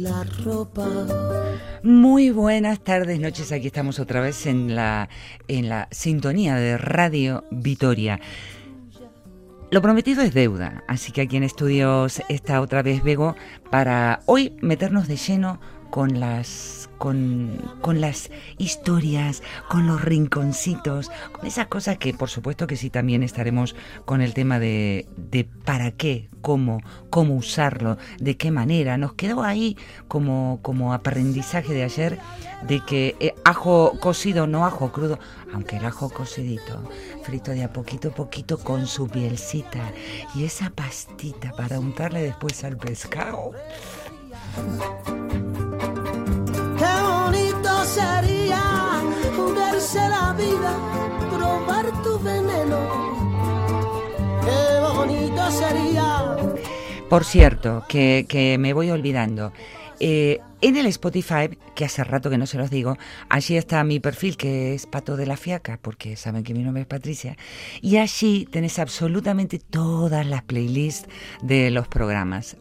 la ropa. Muy buenas tardes, noches. Aquí estamos otra vez en la, en la sintonía de Radio Vitoria. Lo prometido es deuda, así que aquí en estudios está otra vez Bego para hoy meternos de lleno con las, con, con, las historias, con los rinconcitos, con esas cosas que por supuesto que sí también estaremos con el tema de, de para qué, cómo, cómo usarlo, de qué manera. Nos quedó ahí como, como aprendizaje de ayer de que eh, ajo cocido, no ajo crudo, aunque el ajo cocidito, frito de a poquito a poquito con su pielcita y esa pastita para untarle después al pescado. Qué bonito sería verse la vida, probar tu veneno. Qué bonito sería. Por cierto, que, que me voy olvidando. Eh, en el Spotify, que hace rato que no se los digo, allí está mi perfil, que es Pato de la Fiaca, porque saben que mi nombre es Patricia, y allí tenés absolutamente todas las playlists de los programas.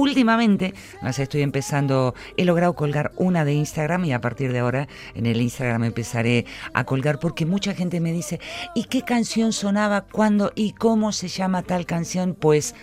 Últimamente las estoy empezando, he logrado colgar una de Instagram y a partir de ahora en el Instagram empezaré a colgar porque mucha gente me dice, ¿y qué canción sonaba? ¿Cuándo? ¿Y cómo se llama tal canción? Pues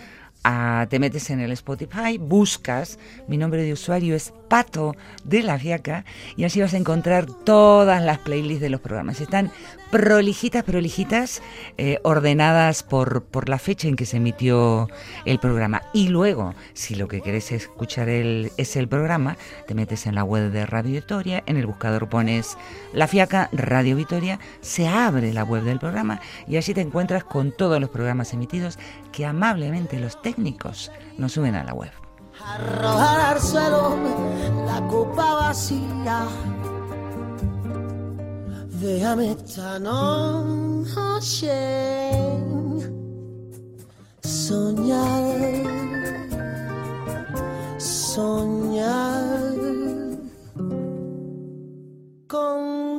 ah, te metes en el Spotify, buscas, mi nombre de usuario es Pato de la Fiaca y así vas a encontrar todas las playlists de los programas. Están prolijitas, prolijitas, eh, ordenadas por, por la fecha en que se emitió el programa. Y luego, si lo que querés escuchar es el programa, te metes en la web de Radio Vitoria, en el buscador pones La Fiaca Radio Vitoria, se abre la web del programa y allí te encuentras con todos los programas emitidos que amablemente los técnicos nos suben a la web. Arrojar al la copa vacía. Déjame esta noche soñar, soñar contigo.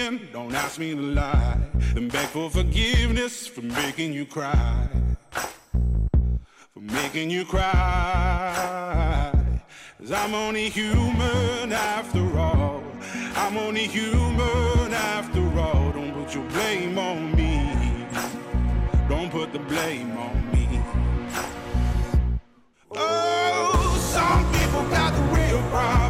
Opinion, don't ask me to lie. And beg for forgiveness for making you cry. For making you cry. Cause I'm only human after all. I'm only human after all. Don't put your blame on me. Don't put the blame on me. Oh, some people got the real problems.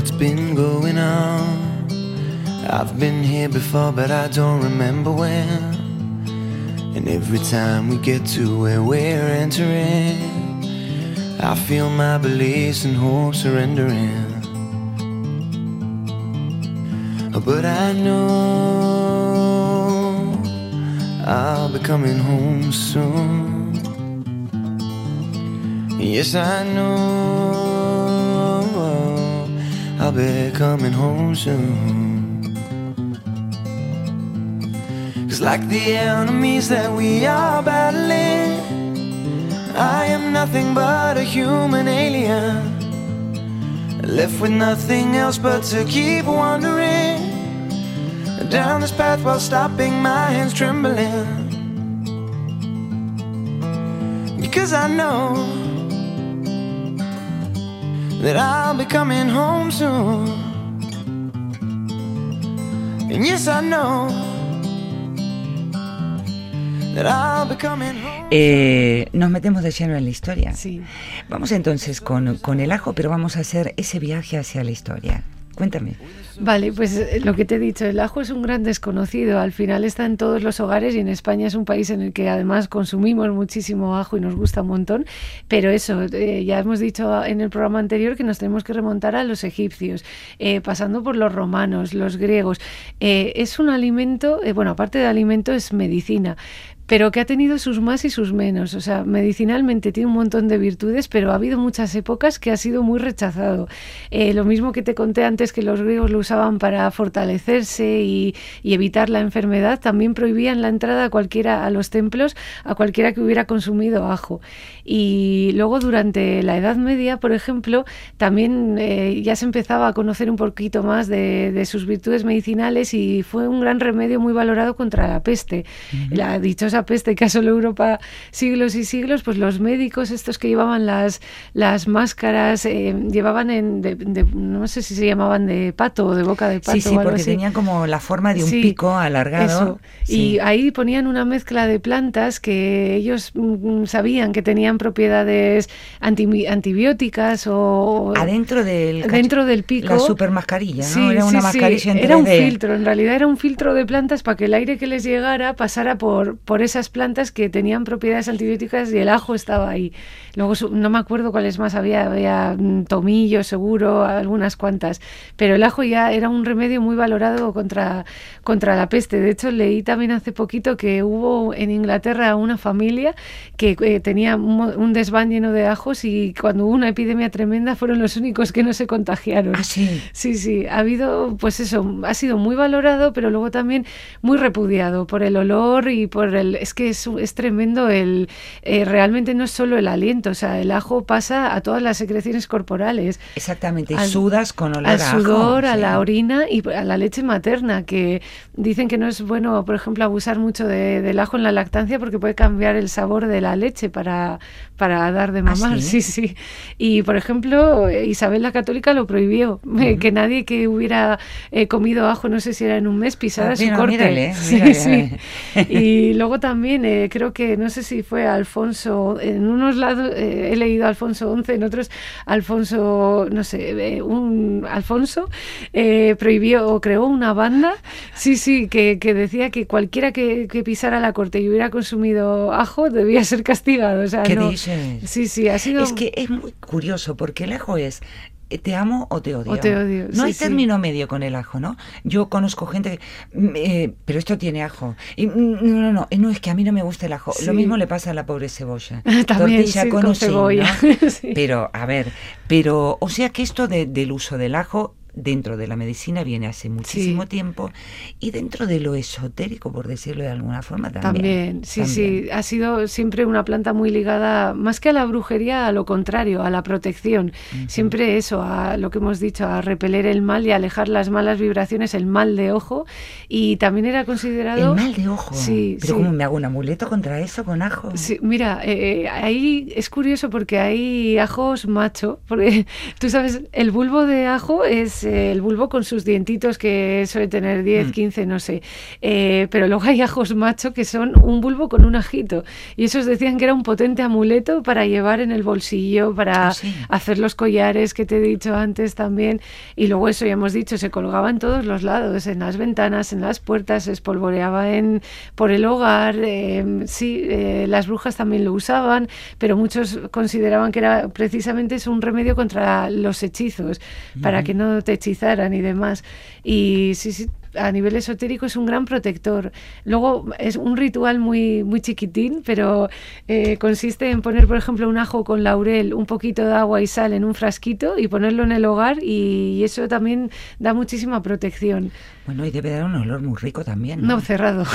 What's been going on. I've been here before, but I don't remember when. And every time we get to where we're entering, I feel my beliefs and hopes surrendering. But I know I'll be coming home soon. Yes, I know I'll be coming home soon. Cause, like the enemies that we are battling, I am nothing but a human alien. Left with nothing else but to keep wandering down this path while stopping my hands trembling. Because I know that I'll be coming home soon. And yes, I know that I'll be coming home. Eh, nos metemos de lleno en la historia. Sí. Vamos entonces con, con el ajo, pero vamos a hacer ese viaje hacia la historia. Cuéntame. Vale, pues eh, lo que te he dicho, el ajo es un gran desconocido. Al final está en todos los hogares y en España es un país en el que además consumimos muchísimo ajo y nos gusta un montón. Pero eso, eh, ya hemos dicho en el programa anterior que nos tenemos que remontar a los egipcios, eh, pasando por los romanos, los griegos. Es un alimento, bueno, aparte de alimento es medicina pero que ha tenido sus más y sus menos. O sea, medicinalmente tiene un montón de virtudes, pero ha habido muchas épocas que ha sido muy rechazado. Eh, lo mismo que te conté antes que los griegos lo usaban para fortalecerse y, y evitar la enfermedad, también prohibían la entrada a cualquiera a los templos a cualquiera que hubiera consumido ajo. Y luego durante la Edad Media, por ejemplo, también eh, ya se empezaba a conocer un poquito más de, de sus virtudes medicinales y fue un gran remedio muy valorado contra la peste. La dichosa peste que asoló Europa siglos y siglos, pues los médicos, estos que llevaban las, las máscaras, eh, llevaban en, de, de- no sé si se llamaban de pato o de boca de pato. Sí, sí, o algo porque así. tenían como la forma de un Sí, pico alargado. Sí. Y ahí ponían una mezcla de plantas que ellos mm, sabían que tenían propiedades anti- antibióticas o Adentro del dentro del pico. La super mascarilla, ¿no? Sí, era una mascarilla en Era un 3D. filtro, en realidad era un filtro de plantas para que el aire que les llegara pasara por, por esas plantas que tenían propiedades antibióticas y el ajo estaba ahí. Luego no me acuerdo cuáles más había, había mm, tomillo seguro, algunas cuantas, pero el ajo ya era un remedio muy valorado contra, contra la peste. De hecho, leí también hace poquito que hubo en Inglaterra una familia que eh, tenía un, un desván lleno de ajos y cuando hubo una epidemia tremenda fueron los únicos que no se contagiaron. Ah, sí. Sí, sí, ha habido, pues eso, ha sido muy valorado, pero luego también muy repudiado por el olor y por el... Es que es, es tremendo el... eh, realmente no es solo el aliento, o sea, el ajo pasa a todas las secreciones corporales. Exactamente, Al- sudas con olor Al a ajo, sudor, a sí. la orina y a la leche materna, que dicen que no es bueno, por ejemplo, abusar mucho de- del ajo en la lactancia porque puede cambiar el sabor de la leche para, para dar de ¿Ah, mamar. sí? sí, sí. Y, por ejemplo, Isabel la Católica lo prohibió, eh, que nadie que hubiera eh, comido ajo, no sé si era en un mes, pisara Ah, su mira, corte. mírale, Sí, mírale, sí. ver. Y luego también eh, creo que, no sé si fue Alfonso, en unos lados eh, he leído Alfonso XI, en otros Alfonso, no sé, eh, un Alfonso eh, prohibió o creó una banda, sí, sí, que, que decía que cualquiera que, que pisara la corte y hubiera consumido ajo debía ser castigado. O sea, ¿Qué no- dices? Sí, sí, ha sido... Es que es muy curioso porque el ajo es te amo o te odio. O te odio, No sí, hay sí. término medio con el ajo, ¿no? Yo conozco gente que, mm, eh, pero esto tiene ajo. Y, mm, no, no, no, eh, no, es que a mí no me gusta el ajo. Sí. Lo mismo le pasa a la pobre cebolla. También, Tortilla con, con o sin, cebolla. ¿no? Pero, a ver, pero, o sea que esto de- del uso del ajo dentro de la medicina viene hace muchísimo Sí. tiempo y dentro de lo esotérico, por decirlo de alguna forma, también. También, sí, También. sí, ha sido siempre una planta muy ligada, más que a la brujería, a lo contrario, a la protección. Siempre eso, a lo que hemos dicho, a repeler el mal y alejar las malas vibraciones, el mal de ojo. Y también era considerado... El mal de ojo. Sí, Pero sí. ¿cómo me hago un amuleto contra eso con ajo? Sí, mira, eh, ahí es curioso porque hay ajos macho, porque tú sabes, el bulbo de ajo es el bulbo con sus dientitos que suele tener 10, Mm. 15, no sé, Eh, pero luego hay ajos macho que son un bulbo con un ajito y esos decían que era un potente amuleto para llevar en el bolsillo, para Ah, sí. hacer los collares que te he dicho antes también y luego eso ya hemos dicho, se colgaba en todos los lados, en las ventanas, en las puertas, se espolvoreaba en, por el hogar, eh, sí, eh, las brujas también lo usaban, pero muchos consideraban que era precisamente es un remedio contra los hechizos, para que no te hechizaran y demás. Y sí, sí, a nivel esotérico es un gran protector. Luego es un ritual muy, muy chiquitín, pero eh, consiste en poner, por ejemplo, un ajo con laurel, un poquito de agua y sal en un frasquito y ponerlo en el hogar y eso también da muchísima protección. Bueno, y debe dar un olor muy rico también. No, ¿no? cerrado.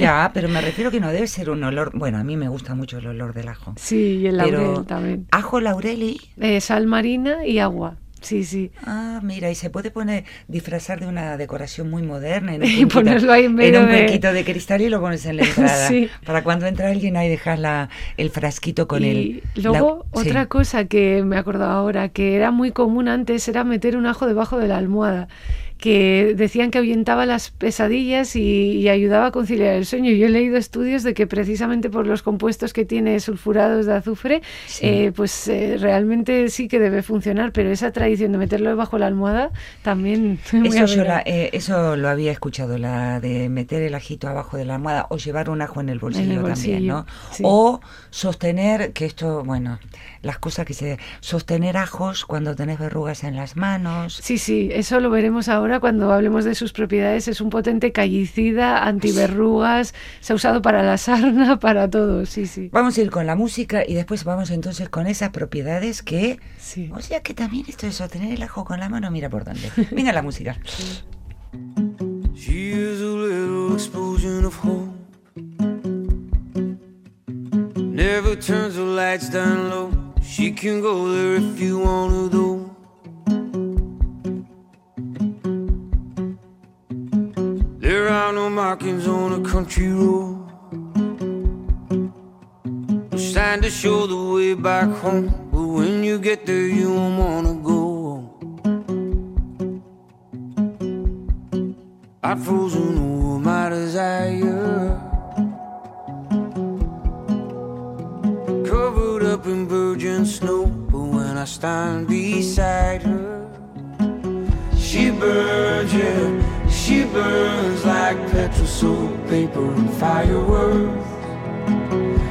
Ya, pero me refiero que no debe ser un olor. Bueno, a mí me gusta mucho el olor del ajo. sí, y el laurel también. ajo, laurel y. Eh, sal marina y agua. Sí, sí. Ah, mira, y se puede poner, disfrazar de una decoración muy moderna. En un Y ponerlo ahí en medio un de- de cristal y lo pones en la entrada. Sí. Para cuando entra alguien ahí dejas la, el frasquito con y el... luego la- sí. otra cosa que me he acordado ahora, que era muy común antes, era meter un ajo debajo de la almohada, que decían que ahuyentaba las pesadillas y, y ayudaba a conciliar el sueño. Yo he leído estudios de que precisamente por los compuestos que tiene sulfurados de azufre, Sí. eh, pues eh, realmente sí que debe funcionar, pero esa tradición de meterlo debajo de la almohada también... Eso, yo la- eh, eso lo había escuchado, la de meter el ajito abajo de la almohada o llevar un ajo en el bolsillo, también, bolsillo, ¿no? sí. O sostener, que esto, bueno, las cosas que se... Sostener ajos cuando tenés verrugas en las manos. Sí, sí, eso lo veremos ahora cuando hablemos de sus propiedades. Es un potente callicida, antiverrugas, se ha usado para la sarna, para todo, sí, sí. Vamos a ir con la música y después vamos entonces con esas propiedades que... Sí. O sea que también esto de sostener el ajo con la mano, mira por dónde. Venga la música. She is a little explosion of hope. Never turns the lights down low. She can go there if you wanna though. There are no markings on a country road. No sign to show the way back home. But when you get there, you won't wanna go. I've frozen over my desire. Covered up in virgin snow. But when I stand beside her, she burns, yeah. She burns like petrol, soap, paper, and fireworks.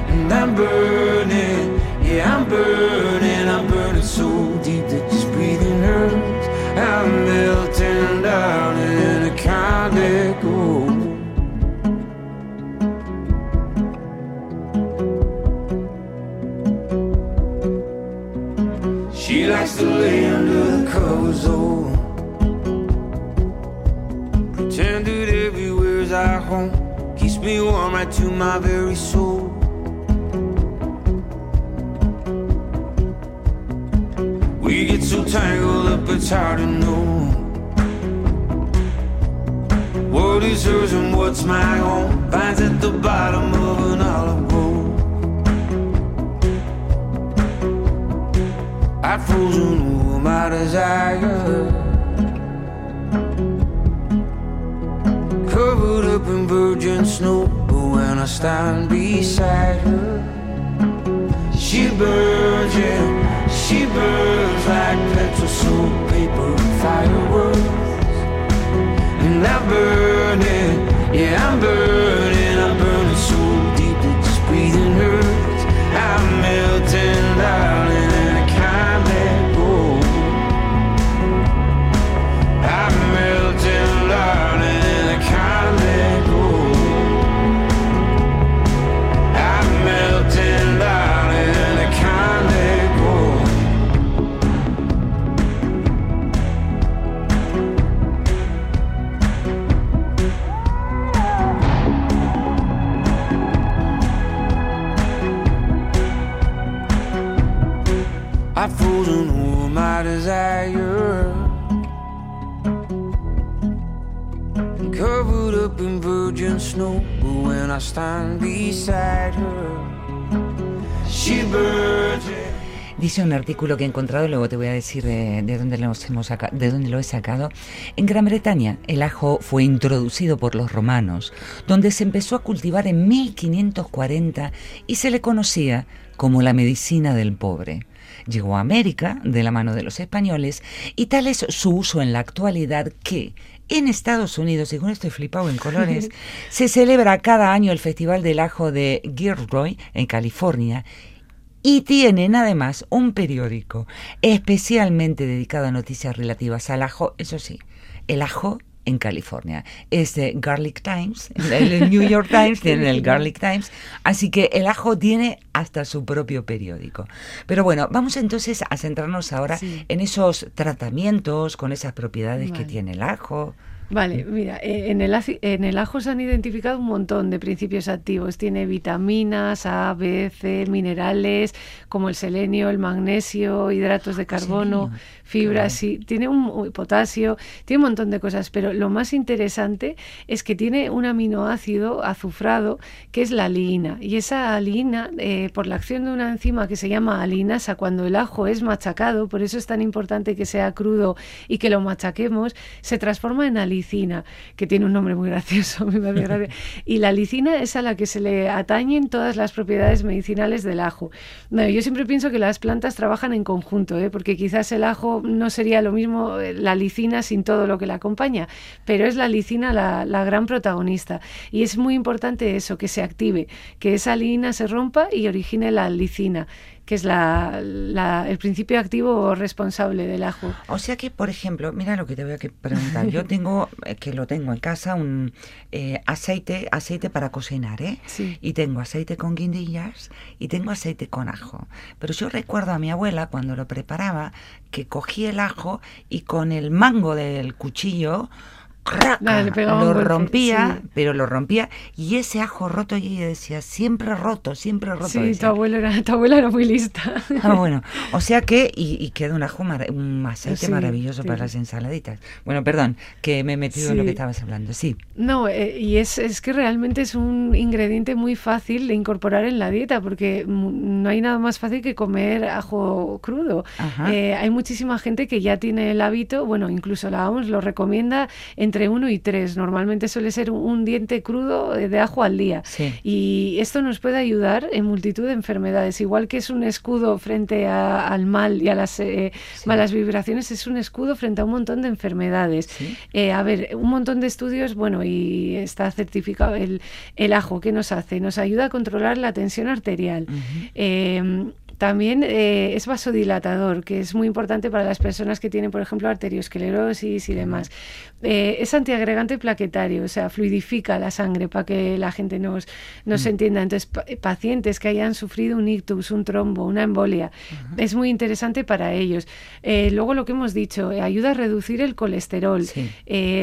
And I'm burning, yeah, I'm burning, I'm burning so deep to my very soul. We get so tangled up, it's hard to know. What is hers and what's my own? Finds at the bottom of an olive grove. I've frozen over my desire. Covered up in virgin snow. I stand beside her, she burns, yeah, she burns like petrol, soap, paper, fireworks. And I'm burning, yeah, I'm burning, I'm burning so deep that just breathing hurts. I'm melting, darling, Dice un artículo que he encontrado, luego te voy a decir de, de dónde, lo hemos saca- de dónde lo he sacado. En Gran Bretaña, el ajo fue introducido por los romanos, donde se empezó a cultivar en 1540 y se le conocía como la medicina del pobre. Llegó a América de la mano de los españoles y tal es su uso en la actualidad que en Estados Unidos, y con esto he flipado en colores, se celebra cada año el Festival del Ajo de Gilroy en California y tienen además un periódico especialmente dedicado a noticias relativas al ajo, eso sí, el ajo en California. Es de Garlic Times, el New York Times tiene el Garlic Times, así que el ajo tiene hasta su propio periódico. Pero bueno, vamos entonces a centrarnos ahora Sí. en esos tratamientos con esas propiedades que tiene el ajo. Vale, mira, eh, en el, en el ajo se han identificado un montón de principios activos. Tiene vitaminas, A, B, C, minerales como el selenio, el magnesio, hidratos de carbono, selenio. fibras, sí, tiene un potasio, tiene un montón de cosas, pero lo más interesante es que tiene un aminoácido azufrado que es la aliina. Y esa aliina, eh, por la acción de una enzima que se llama alinasa, cuando el ajo es machacado, por eso es tan importante que sea crudo y que lo machaquemos, se transforma en alicina, que tiene un nombre muy gracioso. Y la alicina es a la que se le atañen todas las propiedades medicinales del ajo. Bueno, yo siempre pienso que las plantas trabajan en conjunto, ¿eh? porque quizás el ajo no sería lo mismo eh, la alicina sin todo lo que la acompaña, pero es la alicina la, la gran protagonista. Y es muy importante eso, que se active, que esa alicina se rompa y origine la alicina, que es la, la- el principio activo responsable del ajo. O sea que, por ejemplo, mira lo que te voy a preguntar. Yo tengo, eh, que lo tengo en casa, un eh, aceite, aceite para cocinar, ¿eh? Sí. Y tengo aceite con guindillas y tengo aceite con ajo. Pero yo recuerdo a mi abuela cuando lo preparaba que cogía el ajo y con el mango del cuchillo. Dale, lo rompía, sí. pero lo rompía y ese ajo roto y ella decía siempre roto, siempre roto. Sí, decía. tu abuela, era, tu abuela era muy lista. Ah, bueno, o sea que, y, y queda un ajo, mara- un aceite Sí, maravilloso sí. para las ensaladitas. Bueno, perdón, que me he metido en lo que estabas hablando, sí. No, eh, y es, es que realmente es un ingrediente muy fácil de incorporar en la dieta, porque no hay nada más fácil que comer ajo crudo. Eh, hay muchísima gente que ya tiene el hábito, bueno, incluso la OMS lo recomienda entre uno y tres. Normalmente suele ser un, un diente crudo eh, de ajo al día. Sí. Y esto nos puede ayudar en multitud de enfermedades. Igual que es un escudo frente a- al mal y a las eh, Sí. malas vibraciones, es un escudo frente a un montón de enfermedades. Sí. Eh, a ver, un montón de estudios, bueno, y está certificado el, el ajo, ¿qué nos hace? Nos ayuda a controlar la tensión arterial. Eh, también eh, es vasodilatador, que es muy importante para las personas que tienen, por ejemplo, arteriosclerosis y demás. Eh, es antiagregante plaquetario, o sea, fluidifica la sangre para que la gente nos, nos entienda. Entonces, pa- eh, pacientes que hayan sufrido un ictus, un trombo, una embolia, es muy interesante para ellos. Eh, luego, lo que hemos dicho, ayuda a reducir el colesterol, Sí.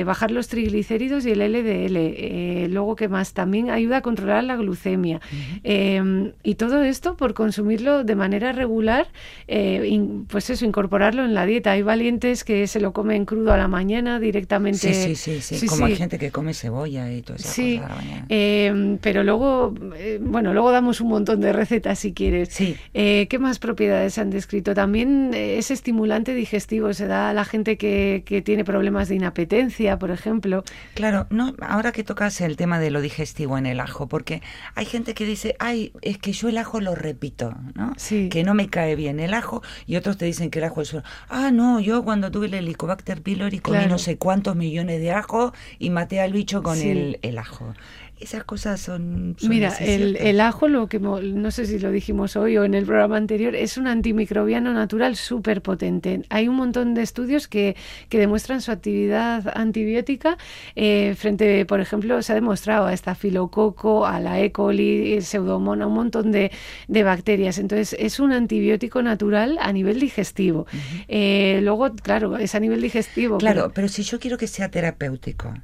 bajar los triglicéridos y el LDL. luego, ¿qué más? También ayuda a controlar la glucemia. Eh, y todo esto por consumirlo de manera regular, eh, in- pues eso, incorporarlo en la dieta. Hay valientes que se lo comen crudo a la mañana directamente. Sí, sí, sí, sí, Sí, como hay gente que come cebolla y todo eso. Sí, eh, pero luego, eh, bueno, luego damos un montón de recetas si quieres. Sí. Eh, ¿Qué más propiedades han descrito? También es estimulante digestivo, se da a la gente que, que tiene problemas de inapetencia, por ejemplo. Claro, no, ahora que tocas el tema de lo digestivo en el ajo, porque hay gente que dice, ay, es que yo el ajo lo repito, ¿no? Sí. Que no me cae bien el ajo, y otros te dicen que el ajo es... Ah, no, yo cuando tuve el Helicobacter pylori comí Claro. no sé cuántos millones de ajo y maté al bicho con Sí. el, el ajo. Esas cosas son... son Mira, el, el ajo, lo que no sé si lo dijimos hoy o en el programa anterior, es un antimicrobiano natural súper potente. Hay un montón de estudios que, que demuestran su actividad antibiótica eh, frente, por ejemplo, se ha demostrado a estafilococo, a la E. coli, el pseudomonas, un montón de, de bacterias. Entonces, es un antibiótico natural a nivel digestivo. Eh, luego, claro, es a nivel digestivo. Claro, pero- pero si yo quiero que sea terapéutico,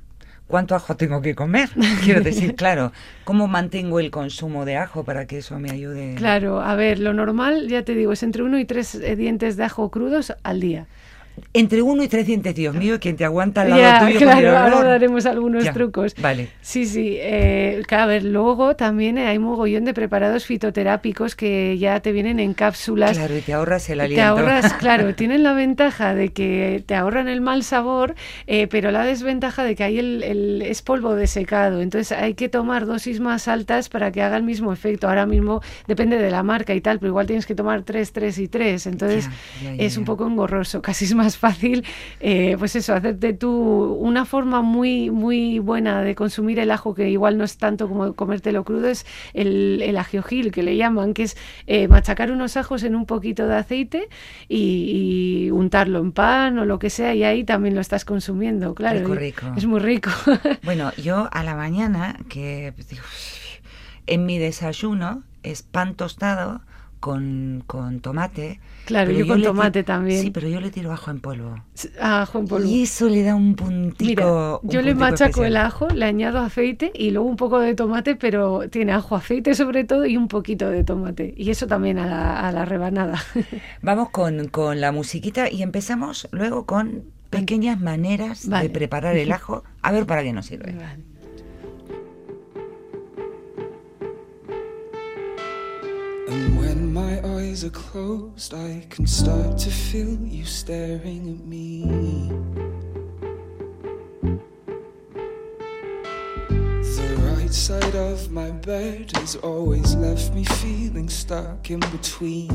cuánto ajo tengo que comer. Quiero decir, claro, ¿cómo mantengo el consumo de ajo para que eso me ayude? Claro, a ver, lo normal, ya te digo, es entre uno y tres eh, dientes de ajo crudos al día. Entre uno y tres dientes, Dios mío, quien te aguanta al lado Ya, tuyo con el claro, ahora olor. daremos algunos Ya, trucos. Vale. Sí, sí. Eh, a ver, luego también hay mogollón de preparados fitoterápicos que ya te vienen en cápsulas. Claro, y te ahorras el Te aliento. ahorras, claro, tienen la ventaja de que te ahorran el mal sabor, eh, pero la desventaja de que hay el, el- es polvo de secado. Entonces hay que tomar dosis más altas para que haga el mismo efecto. Ahora mismo depende de la marca y tal, pero igual tienes que tomar 3, 3 y 3. Entonces Ya, es un poco engorroso. Casi es más fácil, eh, pues eso, hacerte tú una forma muy, muy buena de consumir el ajo, que igual no es tanto como comértelo crudo, es el, el agiogil, que le llaman, que es eh, machacar unos ajos en un poquito de aceite y, y untarlo en pan o lo que sea, y ahí también lo estás consumiendo, claro. Rico. Es muy rico. Bueno, yo a la mañana, que digo, en mi desayuno es pan tostado con, con tomate. Claro, pero yo con tomate también. Sí, pero yo le tiro ajo en polvo. ajo en polvo. Y eso le da un puntico. Mira, un yo le machaco el ajo, le añado aceite y luego un poco de tomate, pero tiene ajo, aceite sobre todo y un poquito de tomate. Y eso también a la, a la rebanada. Vamos con, con la musiquita y empezamos luego con pequeñas maneras Vale. de preparar el ajo. A ver para qué nos sirve. My eyes are closed, I can start to feel you staring at me. The right side of my bed has always left me feeling stuck in between.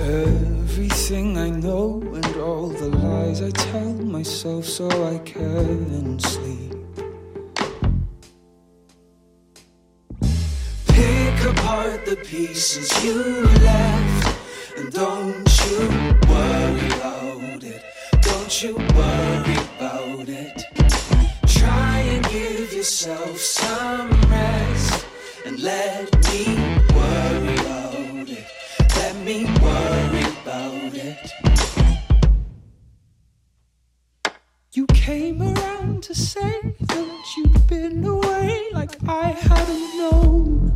Everything I know and all the lies I tell myself so I can sleep. Pick the pieces you left and don't you worry about it. Don't you worry about it. Try and give yourself some rest and let me worry about it. Let me worry about it. You came around to say that you'd been away like I hadn't known.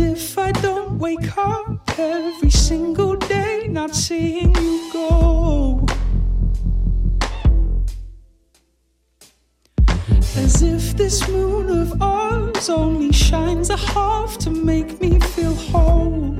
If I don't wake up every single day not seeing you go. As if this moon of ours only shines a half to make me feel whole.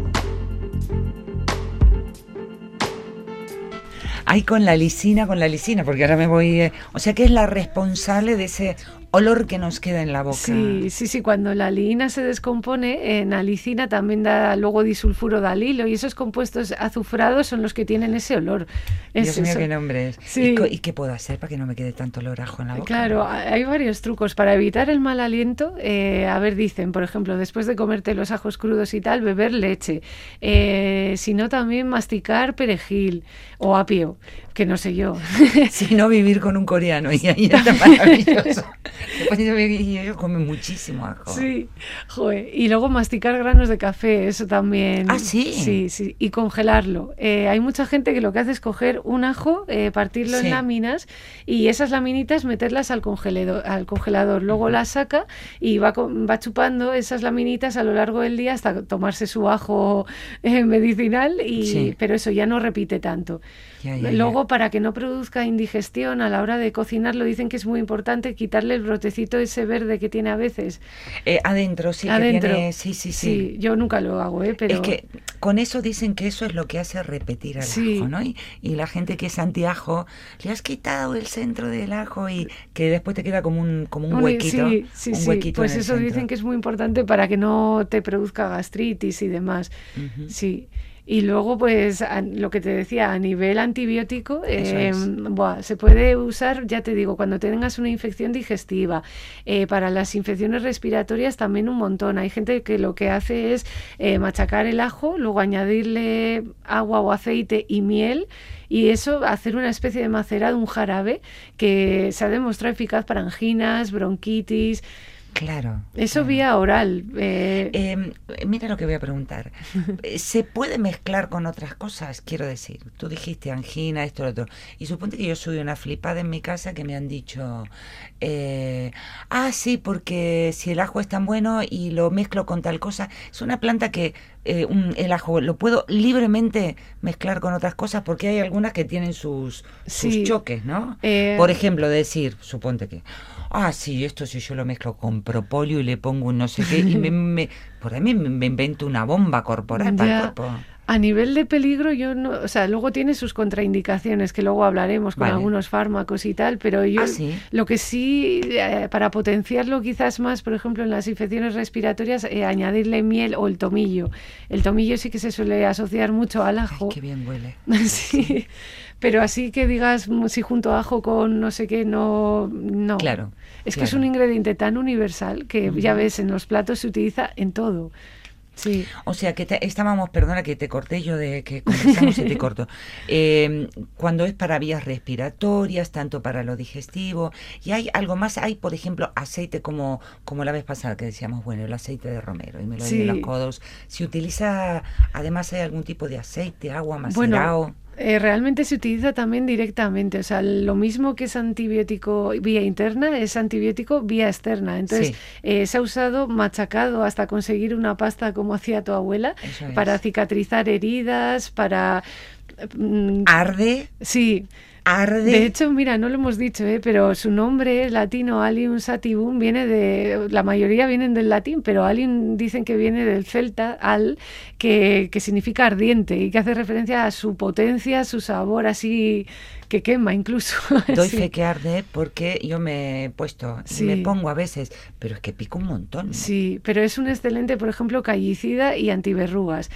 Ay, con la lisina, con la lisina, porque ahora me voy. eh, o sea que es la responsable de ese olor que nos queda en la boca. Sí, sí, sí, cuando la liina se descompone, en alicina también da luego disulfuro de alilo y esos compuestos azufrados son los que tienen ese olor. Dios Es mío, eso. qué nombres. Sí. ¿Y, y qué puedo hacer para que no me quede tanto olor ajo en la boca? Claro, ha- hay varios trucos para evitar el mal aliento. eh, a ver, dicen, por ejemplo, después de comerte los ajos crudos y tal, beber leche. Eh, si no, también masticar perejil o apio, que no sé yo. Si no, vivir con un coreano. Y ahí está maravilloso. Yo, y ellos comen muchísimo ajo. Sí, joder. Y luego masticar granos de café, eso también. ¿Ah, sí? Sí, sí. Y congelarlo. Eh, hay mucha gente que lo que hace es coger un ajo, eh, partirlo Sí. en láminas y esas laminitas meterlas al congelador. Al congelador. Luego las saca y va, va chupando esas laminitas a lo largo del día hasta tomarse su ajo eh, medicinal. Y, Sí. Pero eso ya no repite tanto. Ya, ya, ya. Luego, para que no produzca indigestión a la hora de cocinarlo, dicen que es muy importante quitarle el brotecito ese verde que tiene a veces. Eh, adentro, sí, Adentro. que tiene. Sí, sí, sí. yo nunca lo hago, ¿eh? Pero Es que con eso dicen que eso es lo que hace repetir al Sí. ajo, ¿no? Y, y la gente que es antiajo, le has quitado el centro del ajo y que después te queda como un, como un huequito. Sí, sí, un sí. huequito Pues en el eso dicen que es muy importante para que no te produzca gastritis y demás. Sí. Y luego, pues, a- lo que te decía, a nivel antibiótico, eh, buah, se puede usar, ya te digo, cuando tengas una infección digestiva. Eh, para las infecciones respiratorias también un montón. Hay gente que lo que hace es eh, machacar el ajo, luego añadirle agua o aceite y miel y eso hacer una especie de macerado, un jarabe que se ha demostrado eficaz para anginas, bronquitis. Claro. Eso claro. vía oral. eh, Eh, mira lo que voy a preguntar. Eh, ¿Se puede mezclar con otras cosas? Quiero decir, tú dijiste angina, esto, lo otro. Y suponte que yo soy una flipada en mi casa que me han dicho, eh, ah, sí, porque si el ajo es tan bueno y lo mezclo con tal cosa, es una planta que eh, un- el ajo lo puedo libremente mezclar con otras cosas porque hay algunas que tienen sus, sus Sí. choques, ¿no? Eh, Por ejemplo, decir, suponte que, ah, sí, esto si yo lo mezclo con propóleo y le pongo un no sé qué, y me, me- por ahí me, me invento una bomba corporal para el cuerpo. A nivel de peligro, yo no, o sea, luego tiene sus contraindicaciones, que luego hablaremos con Vale. algunos fármacos y tal, pero yo Ah, ¿sí? lo que sí, eh, para potenciarlo quizás más, por ejemplo, en las infecciones respiratorias, eh, añadirle miel o el tomillo. El tomillo sí que se suele asociar mucho al Ay, ajo. qué bien huele. sí. Pero así que digas, mm, si junto a ajo con no sé qué, no. no. Claro, Es que es un ingrediente tan universal que ya ves, en los platos se utiliza en todo. Sí. O sea, que te- estábamos, perdona que te corté yo de que conversamos y te corto. Eh, cuando es para vías respiratorias, tanto para lo digestivo, y hay algo más, hay por ejemplo aceite como, como la vez pasada que decíamos, bueno, el aceite de romero y me lo doy en los Sí. codos. Se utiliza, además hay algún tipo de aceite, agua Bueno, macerado. Eh, realmente se utiliza también directamente. O sea, lo mismo que es antibiótico vía interna, es antibiótico vía externa. Entonces, Sí. eh, se ha usado machacado hasta conseguir una pasta como hacía tu abuela, Eso es. para cicatrizar heridas, para... mm, Arde, sí. Arde. De hecho, mira, no lo hemos dicho, ¿eh? pero su nombre latino, Allium sativum, viene de. La mayoría vienen del latín, pero Allium dicen que viene del celta, al, que, que significa ardiente y que hace referencia a su potencia, su sabor así que quema incluso. Doy Sí. fe que arde porque yo me he puesto, Sí. me pongo a veces, pero es que pico un montón. ¿no? Sí, pero es un excelente, por ejemplo, callicida y antiverrugas.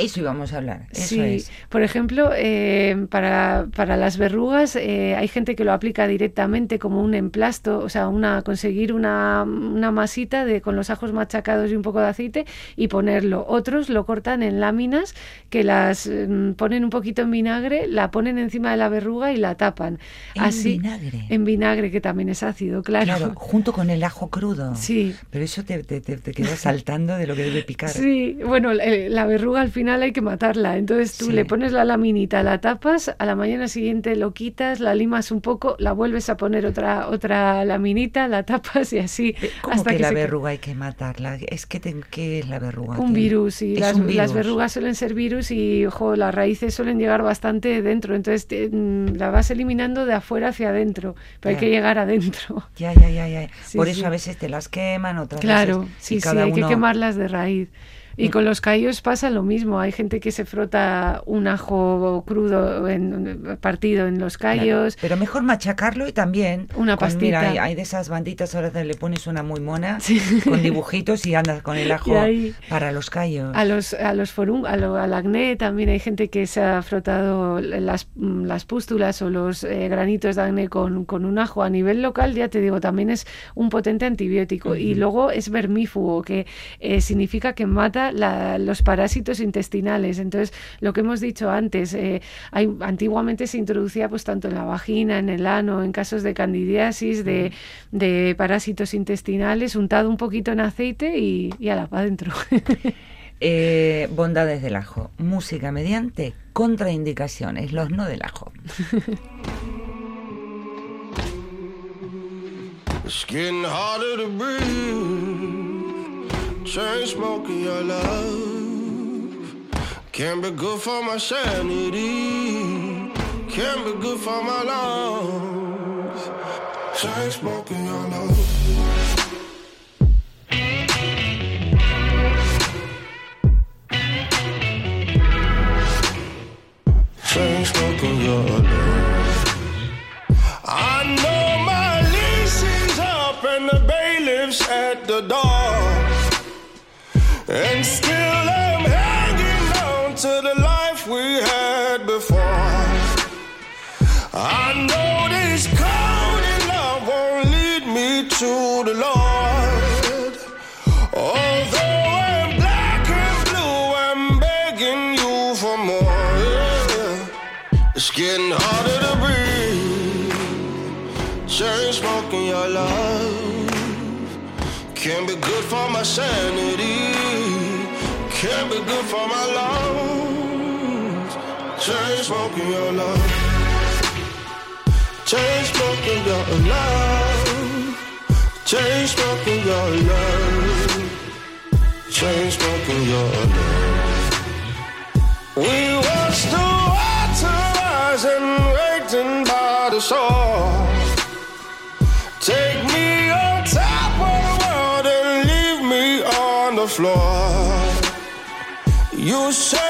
Eso íbamos a hablar, eso sí, es. por ejemplo, eh, para, para las verrugas eh, hay gente que lo aplica directamente como un emplasto, o sea, una conseguir una, una masita de, con los ajos machacados y un poco de aceite y ponerlo. Otros lo cortan en láminas que las mm, ponen un poquito en vinagre, la ponen encima de la verruga y la tapan. En Así, vinagre. En vinagre, que también es ácido, claro. Claro, junto con el ajo crudo. Sí. Pero eso te, te, te, te queda saltando de lo que debe picar. Sí, bueno, eh, la verruga al final hay que matarla. Entonces tú Sí. le pones la laminita, la tapas, a la mañana siguiente lo quitas, la limas un poco, la vuelves a poner otra otra laminita, la tapas y así ¿Cómo hasta que, que, la verruga hay que matarla? Es que te- ¿qué es la verruga? un ¿Qué- virus y las, verrugas suelen ser virus y ojo, las raíces suelen llegar bastante dentro, entonces te- mm, la vas eliminando de afuera hacia adentro, pero hay que llegar adentro. Ya, ya, ya, ya. Sí, Por sí. eso a veces te las queman, otras Claro, veces. sí, sí, hay que quemarlas de raíz. Y con los callos pasa lo mismo. Hay gente que se frota un ajo crudo en- partido en los Claro, callos. Pero mejor machacarlo y también. Una con- Mira, hay, hay de esas banditas, ahora te le pones una muy mona Sí. con dibujitos y andas con el ajo ahí- para los callos. A los, a los forum, a lo- al acné también hay gente que se ha frotado las, las pústulas o los eh, granitos de acné con, con un ajo. A nivel local, ya te digo, también es un potente antibiótico. Y luego es vermífugo, que eh, significa que mata la- los parásitos intestinales. Entonces, lo que hemos dicho antes, eh, hay, antiguamente se introducía pues tanto en la vagina, en el ano, en casos de candidiasis, de, de parásitos intestinales, untado un poquito en aceite y, y a la para adentro. Eh, bondades del ajo. Música mediante contraindicaciones, los no del ajo. It's getting harder to breathe. Chain smoking your love. Can't be good for my sanity. Can't be good for my lungs. Chain smoking your love. Chain smoking your love. I know my lease is up and the bailiff's at the door. And still I'm hanging on to the life we had before. I know this cold in love won't lead me to the Lord. Although I'm black and blue, I'm begging you for more. yeah. It's getting harder to breathe. Chain smoking your love. Can't be good for my sanity. Can't be good for my lungs. Chain smoking your love. Chain smoking your love. Chain smoking your love. Chain smoking your love. We watched the water rising, waiting by the shore. Take me on top of the world and leave me on the floor. You say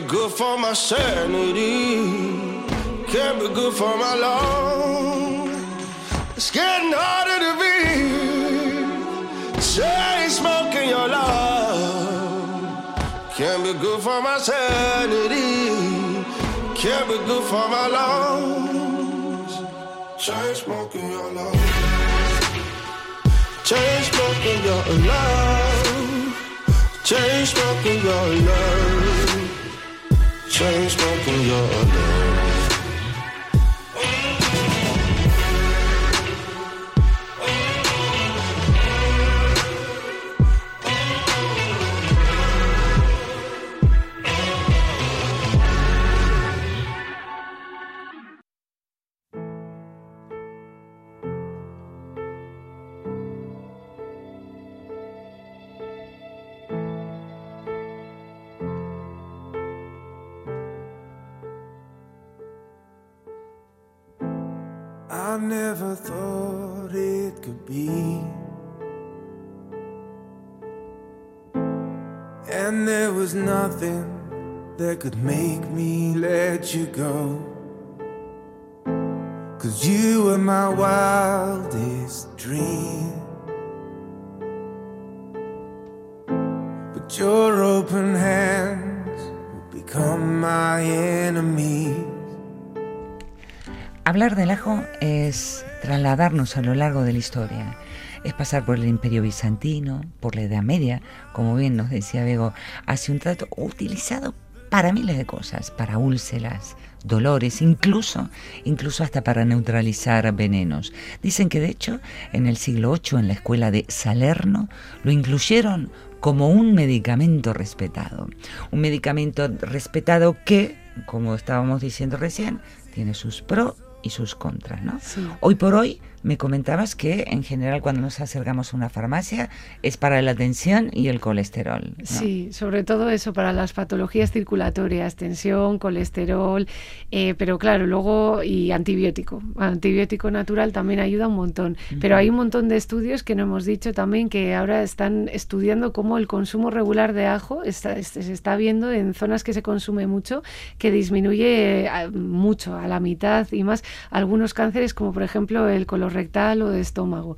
be good for my sanity. Can't be good for my lungs. It's getting harder to breathe. Chain smoking your love. Can't be good for my sanity. Can't be good for my lungs. Chain smoking your love. Chain smoking your love. Chain smoking your love. Chain smoking your love. Be. And there was nothing that could make me let you go. Cause you were my wildest dream. But your open hands will become my enemies. Hablar del ajo es trasladarnos a lo largo de la historia. Es pasar por el Imperio Bizantino, por la Edad Media, como bien nos decía Bego, hace un trato utilizado para miles de cosas, para úlceras, dolores, incluso, incluso hasta para neutralizar venenos. Dicen que de hecho en el siglo VIII en la escuela de Salerno lo incluyeron como un medicamento respetado. Un medicamento respetado que, como estábamos diciendo recién, tiene sus pros y sus contras, ¿no? Sí. Hoy por hoy me comentabas que en general cuando nos acercamos a una farmacia es para la tensión y el colesterol. ¿no? Sí, sobre todo eso para las patologías circulatorias, tensión, colesterol, eh, pero claro, luego y antibiótico. Antibiótico natural también ayuda un montón. Pero hay un montón de estudios que no hemos dicho también que ahora están estudiando cómo el consumo regular de ajo está, es- se está viendo en zonas que se consume mucho, que disminuye eh, mucho, a la mitad y más, algunos cánceres como por ejemplo el colorectal o de estómago.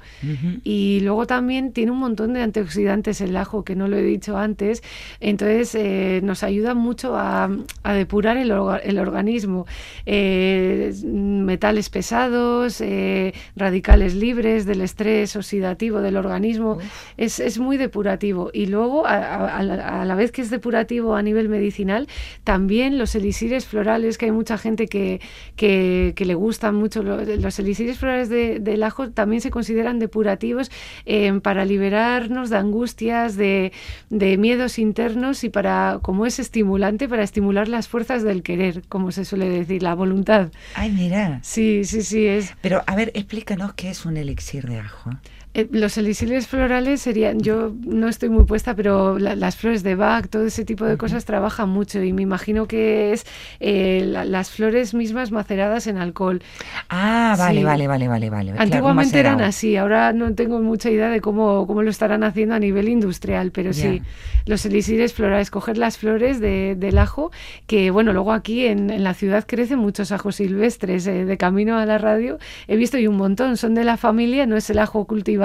Y luego también tiene un montón de antioxidantes el ajo, que no lo he dicho antes. Entonces eh, nos ayuda mucho a, a depurar el, orga- el organismo. Eh, metales pesados, eh, radicales libres del estrés oxidativo del organismo. Es, es muy depurativo. Y luego, a, a- a la, a la vez que es depurativo a nivel medicinal, también los elixires florales, que hay mucha gente que, que, que le gustan mucho. lo- Los elixires florales de- del ajo también se consideran depurativos eh, para liberarnos de angustias, de, de miedos internos y para, como es estimulante, para estimular las fuerzas del querer, como se suele decir, la voluntad. Ay, mira. Sí, sí, sí, es. Pero a ver, explícanos qué es un elixir de ajo. Eh, los elixires florales serían, yo no estoy muy puesta, pero la- las flores de Bach, todo ese tipo de cosas trabajan mucho y me imagino que es eh, la- las flores mismas maceradas en alcohol. Ah, vale, Sí. vale, vale, vale, vale, Claro, ¿cómo Antiguamente eran así, ahora no tengo mucha idea de cómo, cómo lo estarán haciendo a nivel industrial, pero sí, los elixires florales, coger las flores de- del ajo, que bueno, luego aquí en, en la ciudad crecen muchos ajos silvestres, eh, de camino a la radio he visto y un montón, son de la familia, no es el ajo cultivado,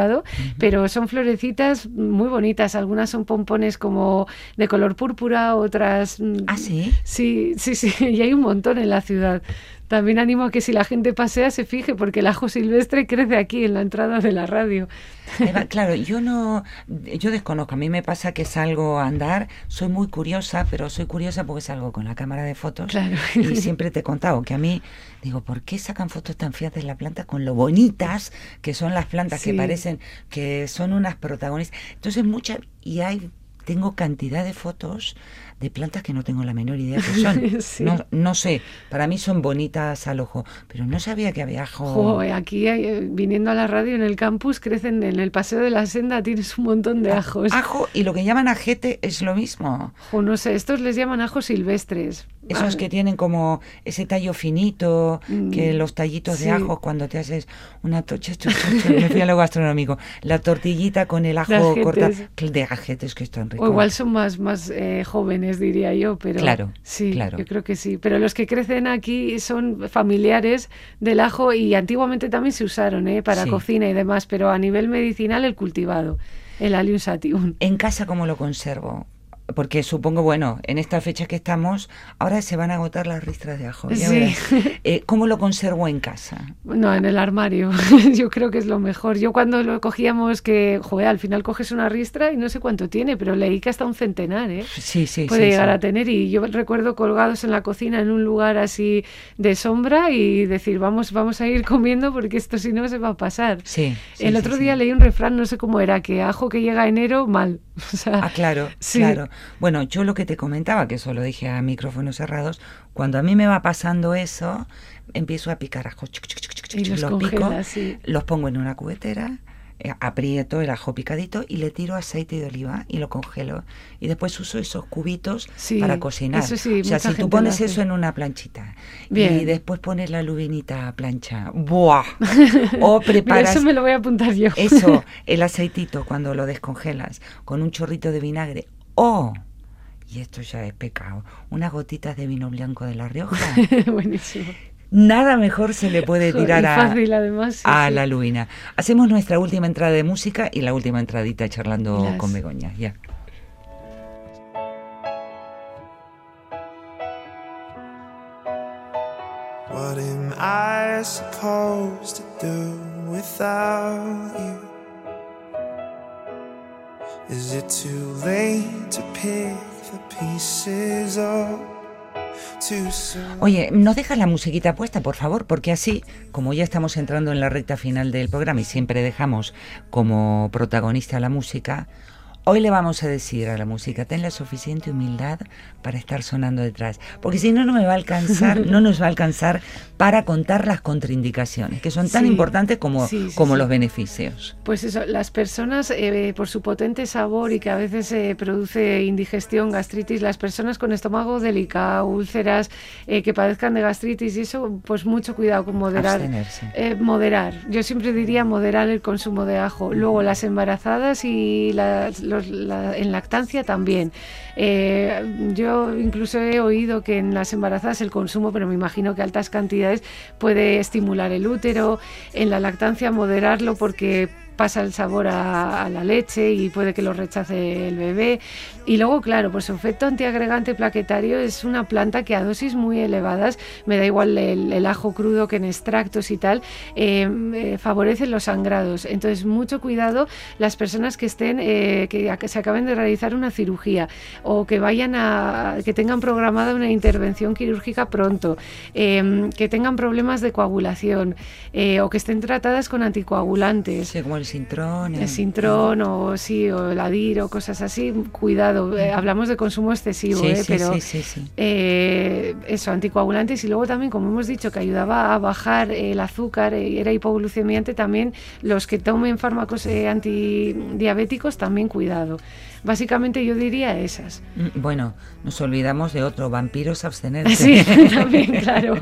pero son florecitas muy bonitas, algunas son pompones como de color púrpura, otras... mm, Ah, sí. Sí, sí, sí, y hay un montón en la ciudad. También animo a que si la gente pasea se fije, porque el ajo silvestre crece aquí en la entrada de la radio. Eva, claro, yo no, yo desconozco, a mí me pasa que salgo a andar, soy muy curiosa, pero soy curiosa porque salgo con la cámara de fotos Claro. y siempre te he contado que a mí, digo, ¿por qué sacan fotos tan feas de la planta con lo bonitas que son las plantas que parecen que son unas protagonistas? Entonces muchas, y hay, tengo cantidad de fotos de plantas que no tengo la menor idea que son. Sí. no, no sé, para mí son bonitas al ojo, pero no sabía que había ajo. Jo, aquí eh, viniendo a la radio en el campus crecen en el paseo de la senda tienes un montón de ajos. Ajo y lo que llaman ajete es lo mismo. Jo, no sé, estos les llaman ajos silvestres. Esos Ah, que tienen como ese tallo finito, que Mm, los tallitos sí. de ajo cuando te haces una tocha, me fui a lo gastronómico, la tortillita con el ajo De corta, ajetes. que- de ajetes que están ricos. O igual son más, más eh, jóvenes, diría yo, pero Claro, sí, claro. yo creo que sí. Pero los que crecen aquí son familiares del ajo y antiguamente también se usaron ¿eh? para Sí. cocina y demás, pero a nivel medicinal el cultivado, el Allium sativum. En casa, ¿cómo lo conservo? Porque supongo, bueno, en esta fecha que estamos, ahora se van a agotar las ristras de ajo. Sí. Eh, ¿Cómo lo conservo en casa? No, en el armario. Yo creo que es lo mejor. Yo cuando lo cogíamos que, joder, al final coges una ristra y no sé cuánto tiene, pero leí que hasta un centenar, ¿eh? Sí, sí, puede sí, llegar sí. a tener y yo recuerdo colgados en la cocina en un lugar así de sombra y decir vamos vamos a ir comiendo porque esto si no se va a pasar Sí, el otro día leí un refrán no sé cómo era que ajo que llega a enero mal o sea, Ah, claro, sí. claro. Bueno, yo lo que te comentaba, que eso lo dije a micrófonos cerrados, cuando a mí me va pasando eso, empiezo a picar Y chuc, los pico, sí. los pongo en una cubetera, aprieto el ajo picadito y le tiro aceite de oliva y lo congelo. Y después uso esos cubitos Sí, para cocinar. eso sí, o sea, si tú pones eso en una planchita y Bien. después pones la lubinita a plancha, ¡buah! O Mira, preparas eso me lo voy a apuntar yo eso, el aceitito cuando lo descongelas con un chorrito de vinagre o, y esto ya es pecado, unas gotitas de vino blanco de La Rioja. buenísimo Nada mejor se le puede tirar a, fácil además sí, a sí. la lubina. Hacemos nuestra última entrada de música y la última entradita charlando Las- con Begoña. Ya. What am I supposed to do without you? Is it too late to pick the pieces up? Oye, ¿nos dejas la musiquita puesta, por favor? Porque así, como ya estamos entrando en la recta final del programa y siempre dejamos como protagonista la música, hoy le vamos a decir a la música, ten la suficiente humildad para estar sonando detrás. Porque si no, no me va a alcanzar, no nos va a alcanzar para contar las contraindicaciones, que son tan Sí, importantes como, sí, sí, como los beneficios. Pues eso, las personas, eh, por su potente sabor y que a veces eh, produce indigestión, gastritis, las personas con estómago delicado, úlceras, eh, que padezcan de gastritis y eso, pues mucho cuidado con moderar. Eh, moderar. Yo siempre diría moderar el consumo de ajo. Luego las embarazadas y las- los- en lactancia también. Eh, yo incluso he oído que en las embarazadas el consumo, pero me imagino que altas cantidades puede estimular el útero. En la lactancia moderarlo porque pasa el sabor a, la leche y puede que lo rechace el bebé. Y luego, claro, pues su efecto antiagregante plaquetario es una planta que a dosis muy elevadas, me da igual el, ajo crudo que en extractos y tal, eh, eh, favorece los sangrados. Entonces, mucho cuidado las personas que estén, eh, que, se acaben de realizar una cirugía o que vayan a, que tengan programada una intervención quirúrgica pronto, eh, que tengan problemas de coagulación eh, o que estén tratadas con anticoagulantes. Sintrón. El sintrón o sí, o el adir o cosas así, cuidado, eh, hablamos de consumo excesivo, Sí, eh, sí, pero sí, sí, sí. eh, eso, anticoagulantes y luego también, como hemos dicho, que ayudaba a bajar el azúcar, era hipoglucemiante, también los que tomen fármacos antidiabéticos, también cuidado. Básicamente yo diría esas. Mm, Bueno, nos olvidamos de otro, vampiros abstenerse. Sí, también, claro.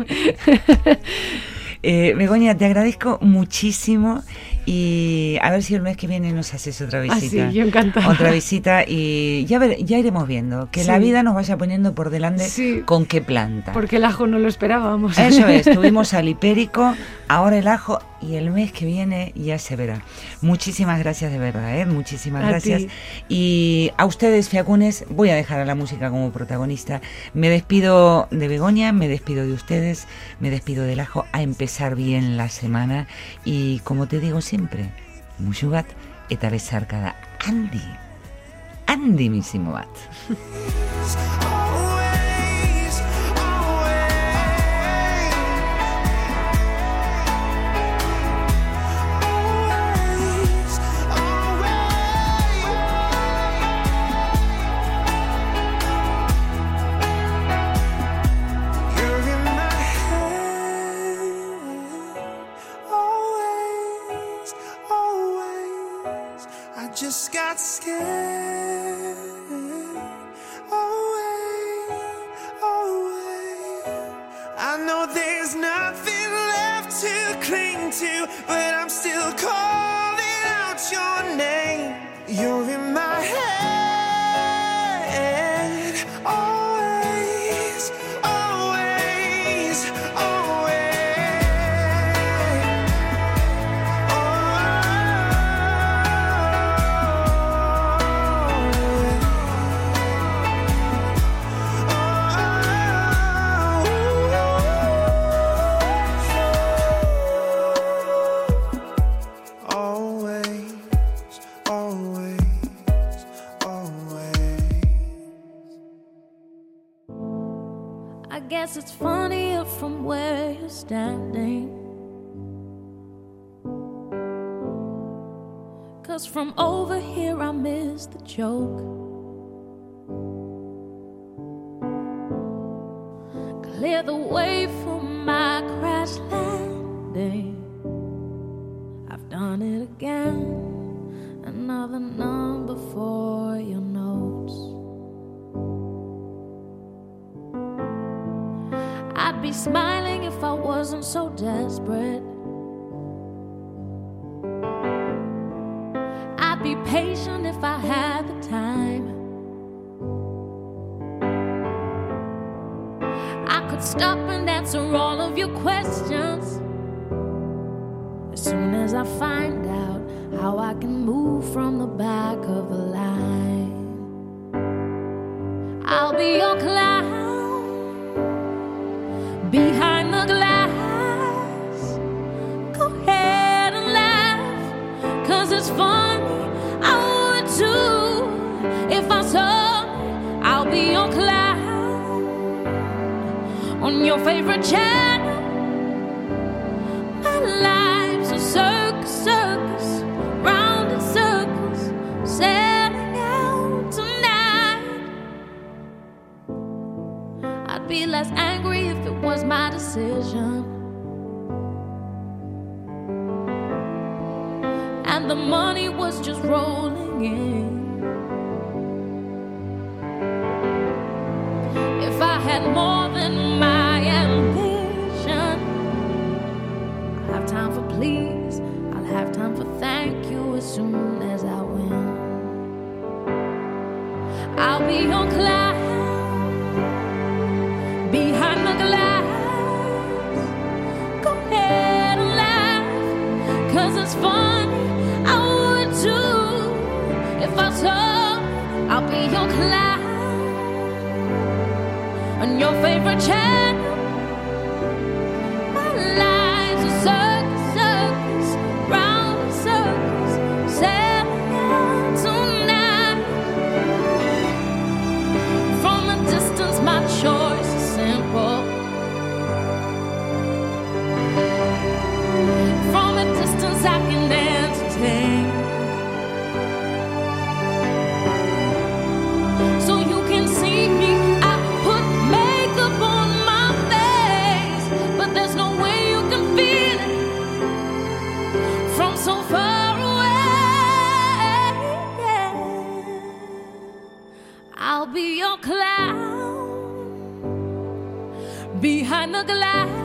Eh, Begoña, te agradezco muchísimo y a ver si el mes que viene nos haces otra Ah, sí, visita. yo encantada. Otra visita y ya, ver- ya iremos viendo que la Sí. vida nos vaya poniendo por delante Sí. con qué planta. Porque el ajo no lo esperábamos. Eso es, tuvimos al hipérico, ahora el ajo y el mes que viene ya se verá. Muchísimas gracias de verdad, ¿eh? muchísimas A gracias. ti. Y a ustedes, Fiacunes, voy a dejar a la música como protagonista. Me despido de Begoña, me despido de ustedes, me despido del ajo a empezar bien la semana y como te digo siempre, Mushubat eta besarkada handi, handimísimo bat. got scared. Always, always. I know there's nothing left to cling to, but I'm still calling out your name. You're in my where. Cause from over here I miss the joke. Clear the way for my crash landing. I've done it again. Another number for your notes. I'd be smiling so desperate. I'd be patient if I had the time. I could stop and answer all of your questions as soon as I find out how I can move from the back of the line. I'll be your it's funny. I would too if I saw. I'll be your clown on your favorite channel. My life's a circus, circus, round in circles, setting out tonight. I'd be less angry if it was my decision. And the money was just rolling in. If I had more than my ambition, I'll have time for please, I'll have time for thank you as soon as I win. I'll be your clown you'll climb on your favorite channel. The glass.